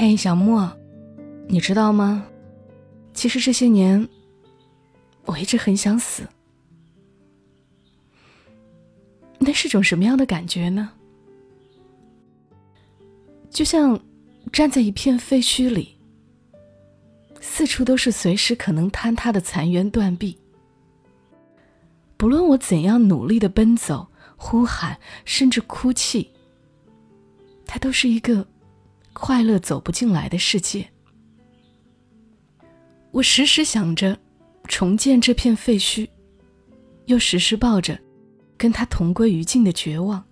嘿，小莫，你知道吗？其实这些年，我一直很想死。那是种什么样的感觉呢？就像站在一片废墟里，四处都是随时可能坍塌的残垣断壁。不论我怎样努力的奔走、呼喊，甚至哭泣，它都是一个快乐走不进来的世界。我时时想着重建这片废墟，又时时抱着跟他同归于尽的绝望。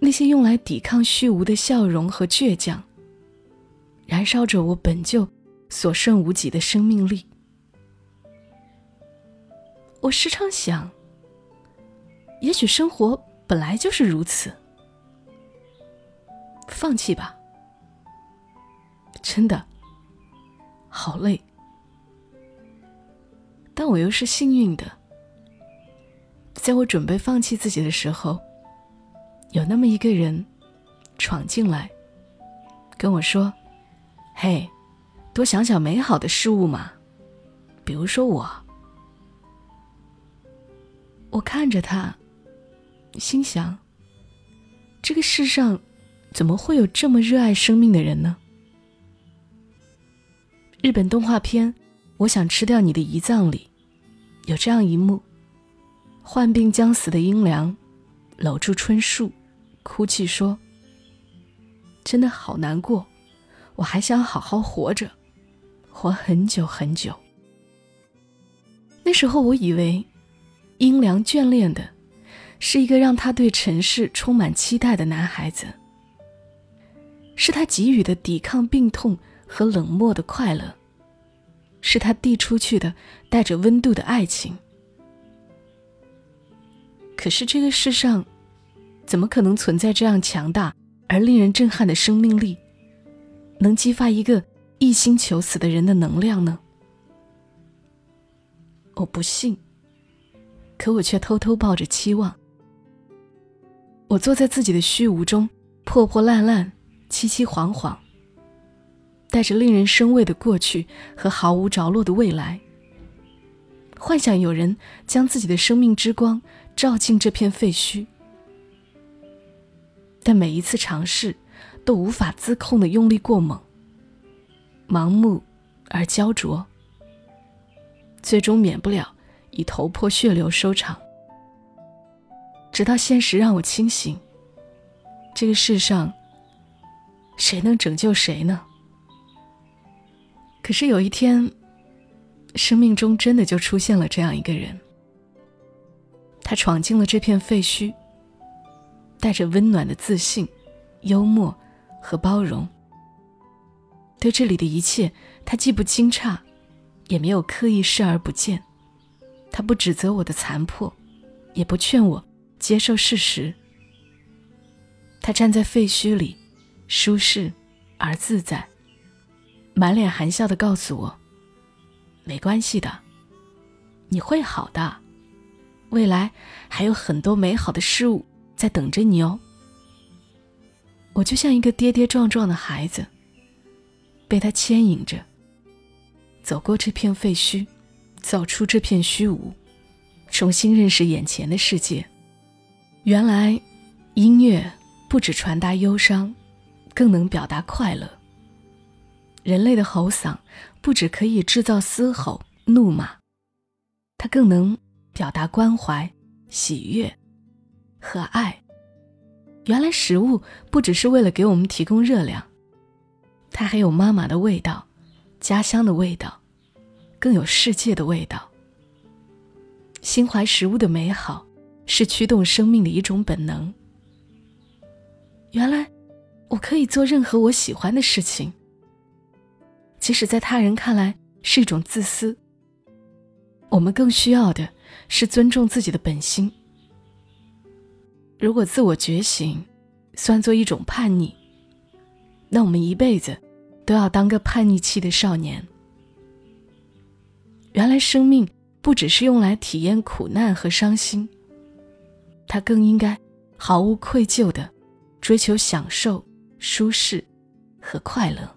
那些用来抵抗虚无的笑容和倔强，燃烧着我本就所剩无几的生命力。我时常想，也许生活本来就是如此。放弃吧，真的好累。但我又是幸运的，在我准备放弃自己的时候，有那么一个人闯进来，跟我说：“嘿，多想想美好的事物嘛，比如说我。”我看着他，心想：这个世上怎么会有这么热爱生命的人呢？日本动画片《我想吃掉你的胰脏》里，有这样一幕：患病将死的英良搂住春树，哭泣说：“真的好难过，我还想好好活着，活很久很久。”那时候我以为。英良眷恋的，是一个让他对尘世充满期待的男孩子。是他给予的抵抗病痛和冷漠的快乐，是他递出去的带着温度的爱情。可是这个世上，怎么可能存在这样强大而令人震撼的生命力，能激发一个一心求死的人的能量呢？我不信。可我却偷偷抱着期望。我坐在自己的虚无中，破破烂烂，凄凄惶惶，带着令人生畏的过去和毫无着落的未来，幻想有人将自己的生命之光照进这片废墟。但每一次尝试，都无法自控的用力过猛，盲目而焦灼，最终免不了。以头破血流收场，直到现实让我清醒。这个世上，谁能拯救谁呢？可是有一天，生命中真的就出现了这样一个人。他闯进了这片废墟，带着温暖的自信、幽默和包容。对这里的一切，他既不惊诧，也没有刻意视而不见。他不指责我的残破，也不劝我接受事实。他站在废墟里，舒适而自在，满脸含笑的告诉我：“没关系的，你会好的，未来还有很多美好的事物在等着你哦。”我就像一个跌跌撞撞的孩子，被他牵引着走过这片废墟。走出这片虚无，重新认识眼前的世界。原来，音乐不只传达忧伤，更能表达快乐。人类的吼嗓不只可以制造嘶吼、怒骂，它更能表达关怀、喜悦和爱。原来，食物不只是为了给我们提供热量，它还有妈妈的味道、家乡的味道。更有世界的味道。心怀食物的美好，是驱动生命的一种本能。原来，我可以做任何我喜欢的事情，即使在他人看来是一种自私。我们更需要的是尊重自己的本心。如果自我觉醒算作一种叛逆，那我们一辈子都要当个叛逆期的少年。原来生命不只是用来体验苦难和伤心，它更应该毫无愧疚的追求享受舒适和快乐。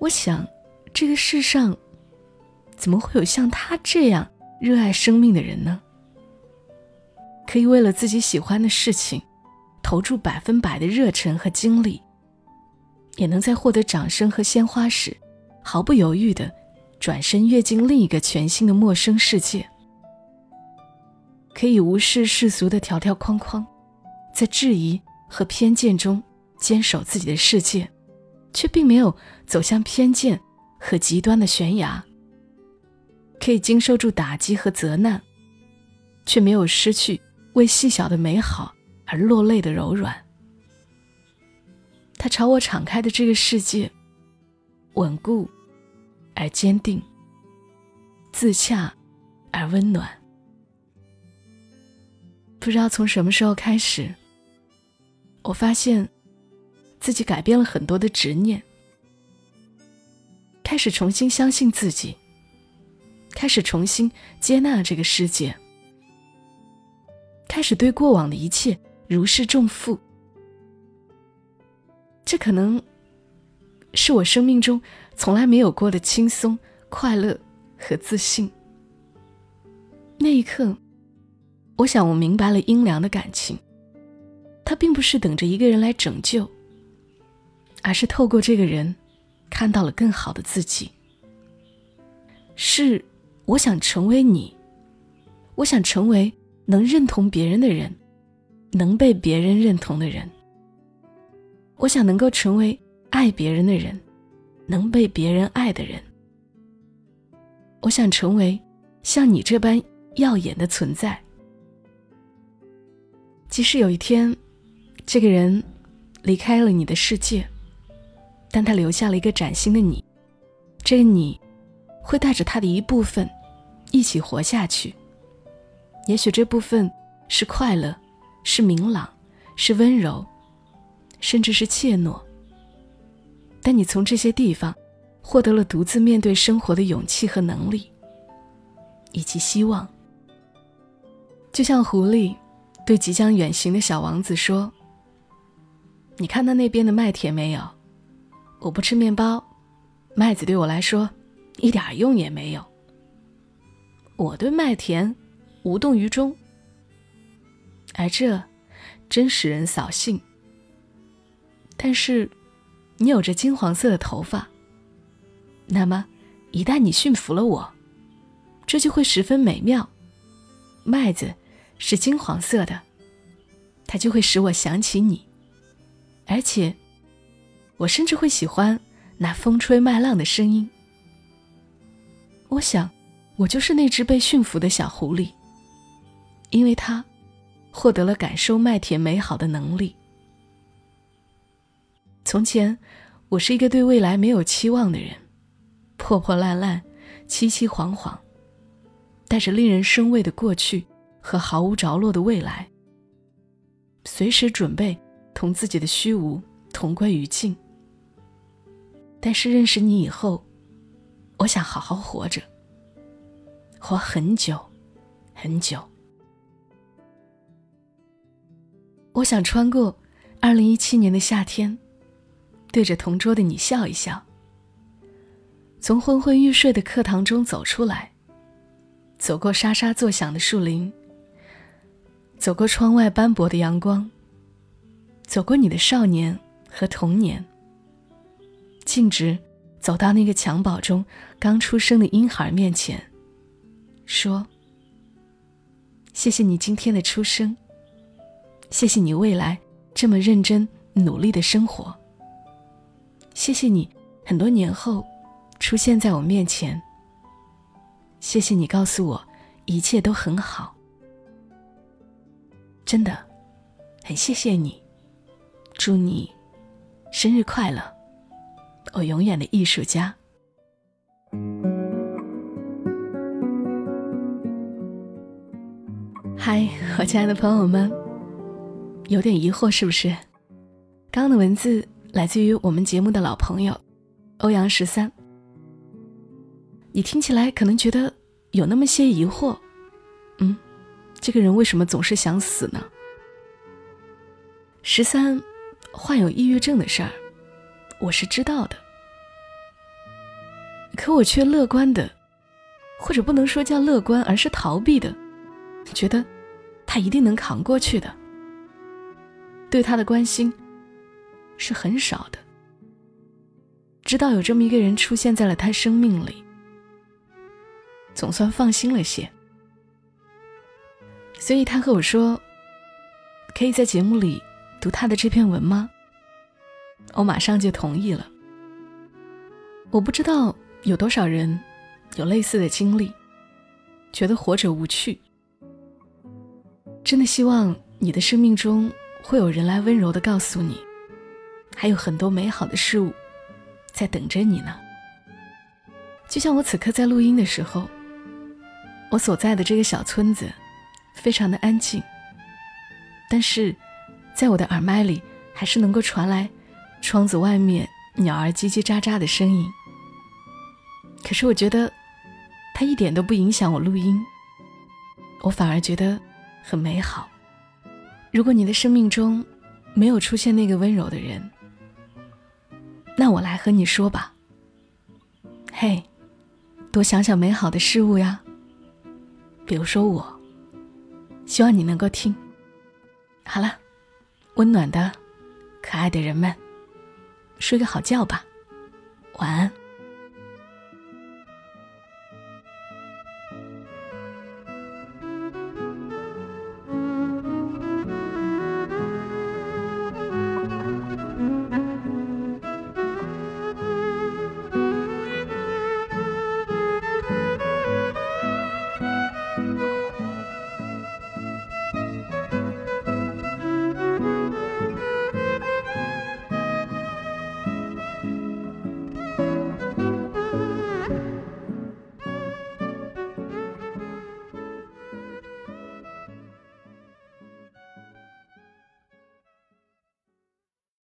我想，这个世上怎么会有像他这样热爱生命的人呢？可以为了自己喜欢的事情，投注百分百的热忱和精力，也能在获得掌声和鲜花时，毫不犹豫的转身跃进另一个全新的陌生世界。可以无视世俗的条条框框，在质疑和偏见中坚守自己的世界，却并没有走向偏见和极端的悬崖。可以经受住打击和责难，却没有失去为细小的美好而落泪的柔软。他朝我敞开的这个世界，稳固而坚定，自洽而温暖。不知道从什么时候开始，我发现自己改变了很多的执念，开始重新相信自己，开始重新接纳这个世界，开始对过往的一切如释重负。这可能是我生命中从来没有过的轻松、快乐和自信。那一刻。我想，我明白了阴凉的感情。他并不是等着一个人来拯救，而是透过这个人，看到了更好的自己。是，我想成为你，我想成为能认同别人的人，能被别人认同的人。我想能够成为爱别人的人，能被别人爱的人。我想成为像你这般耀眼的存在。即使有一天，这个人离开了你的世界，但他留下了一个崭新的你。这个你，会带着他的一部分，一起活下去。也许这部分是快乐，是明朗，是温柔，甚至是怯懦。但你从这些地方，获得了独自面对生活的勇气和能力，以及希望。就像狐狸。对即将远行的小王子说：“你看到那边的麦田没有？我不吃面包，麦子对我来说一点用也没有。我对麦田无动于衷，而这真使人扫兴。但是，你有着金黄色的头发，那么一旦你驯服了我，这就会十分美妙。麦子。”是金黄色的，它就会使我想起你，而且，我甚至会喜欢那风吹麦浪的声音。我想，我就是那只被驯服的小狐狸，因为它获得了感受麦田美好的能力。从前，我是一个对未来没有期望的人，破破烂烂，凄凄惶惶，带着令人生畏的过去。和毫无着落的未来，随时准备同自己的虚无同归于尽。但是认识你以后，我想好好活着，活很久，很久。我想穿过二零一七年的夏天，对着同桌的你笑一笑。从昏昏欲睡的课堂中走出来，走过沙沙作响的树林。走过窗外斑驳的阳光，走过你的少年和童年，径直走到那个襁褓中刚出生的婴孩面前，说：“谢谢你今天的出生，谢谢你未来这么认真努力的生活，谢谢你很多年后出现在我面前，谢谢你告诉我一切都很好。”真的，很谢谢你，祝你生日快乐，我永远的艺术家。嗨，我亲爱的朋友们，有点疑惑是不是？刚刚的文字来自于我们节目的老朋友欧阳十三，你听起来可能觉得有那么些疑惑，嗯。这个人为什么总是想死呢？十三，患有抑郁症的事儿，我是知道的。可我却乐观的，或者不能说叫乐观，而是逃避的，觉得他一定能扛过去的。对他的关心是很少的。知道有这么一个人出现在了他生命里，总算放心了些。所以他和我说：“可以在节目里读他的这篇文吗？”我马上就同意了。我不知道。有多少人有类似的经历，觉得活着无趣？真的希望你的生命中会有人来温柔的告诉你，还有很多美好的事物在等着你呢。就像我此刻在录音的时候，我所在的这个小村子非常的安静，但是在我的耳麦里还是能够传来窗子外面鸟儿叽叽喳喳的声音。可是我觉得，它一点都不影响我录音，我反而觉得很美好。如果你的生命中没有出现那个温柔的人，那我来和你说吧。嘿，多想想美好的事物呀，比如说我，希望你能够听。好了，温暖的、可爱的人们，睡个好觉吧，晚安。